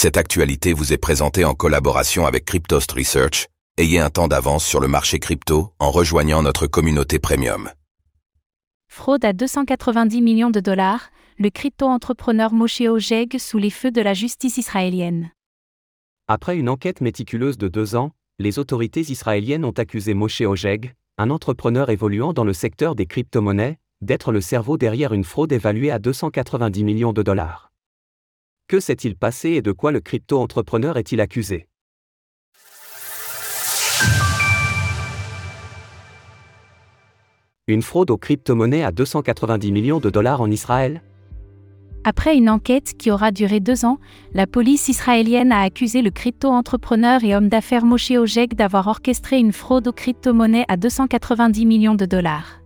Cette actualité vous est présentée en collaboration avec Cryptost Research. Ayez un temps d'avance sur le marché crypto en rejoignant notre communauté premium. Fraude à 290 millions de dollars, le crypto-entrepreneur Moshe Ojeg sous les feux de la justice israélienne. Après une enquête méticuleuse de deux ans, les autorités israéliennes ont accusé Moshe Ojeg, un entrepreneur évoluant dans le secteur des crypto-monnaies, d'être le cerveau derrière une fraude évaluée à 290 millions de dollars. Que s'est-il passé et de quoi le crypto-entrepreneur est-il accusé? Une fraude aux crypto-monnaies à 290 millions de dollars en Israël? Après une enquête qui aura duré deux ans, la police israélienne a accusé le crypto-entrepreneur et homme d'affaires Moshe Ojek d'avoir orchestré une fraude aux crypto-monnaies à 290 millions de dollars.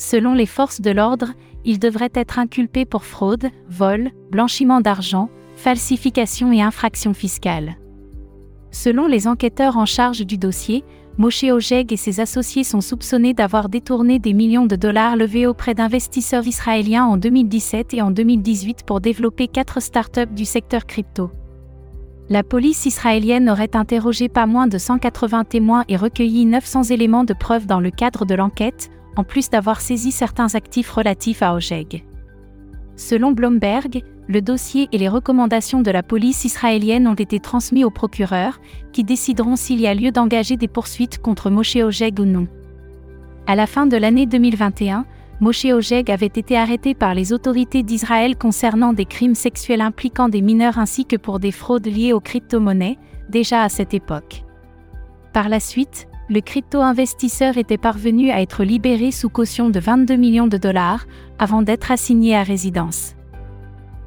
Selon les forces de l'ordre, il devrait être inculpé pour fraude, vol, blanchiment d'argent, falsification et infraction fiscale. Selon les enquêteurs en charge du dossier, Moshe Ojeg et ses associés sont soupçonnés d'avoir détourné des millions de dollars levés auprès d'investisseurs israéliens en 2017 et en 2018 pour développer quatre startups du secteur crypto. La police israélienne aurait interrogé pas moins de 180 témoins et recueilli 900 éléments de preuve dans le cadre de l'enquête, en plus d'avoir saisi certains actifs relatifs à Ojeg. Selon Bloomberg, le dossier et les recommandations de la police israélienne ont été transmis aux procureurs, qui décideront s'il y a lieu d'engager des poursuites contre Moshe Ojeg ou non. À la fin de l'année 2021, Moshe Ojeg avait été arrêté par les autorités d'Israël concernant des crimes sexuels impliquant des mineurs ainsi que pour des fraudes liées aux crypto-monnaies, déjà à cette époque. Par la suite, le crypto-investisseur était parvenu à être libéré sous caution de 22 millions de dollars, avant d'être assigné à résidence.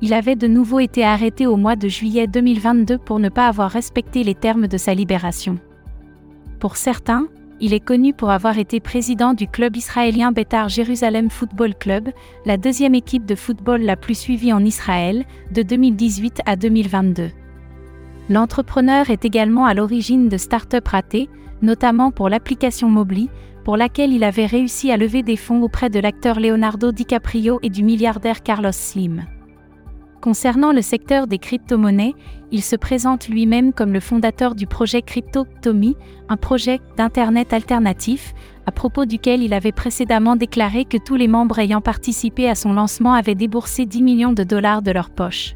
Il avait de nouveau été arrêté au mois de juillet 2022 pour ne pas avoir respecté les termes de sa libération. Pour certains, il est connu pour avoir été président du club israélien Betar Jérusalem Football Club, la deuxième équipe de football la plus suivie en Israël, de 2018 à 2022. L'entrepreneur est également à l'origine de start-up ratées, notamment pour l'application Mobly, pour laquelle il avait réussi à lever des fonds auprès de l'acteur Leonardo DiCaprio et du milliardaire Carlos Slim. Concernant le secteur des crypto-monnaies, il se présente lui-même comme le fondateur du projet CryptoTomy, un projet d'Internet alternatif, à propos duquel il avait précédemment déclaré que tous les membres ayant participé à son lancement avaient déboursé 10 millions de dollars de leur poche.